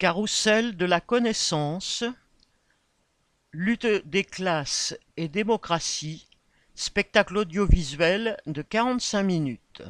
Carrousel de la connaissance, Lutte des classes et démocratie, spectacle audiovisuel de 45 minutes.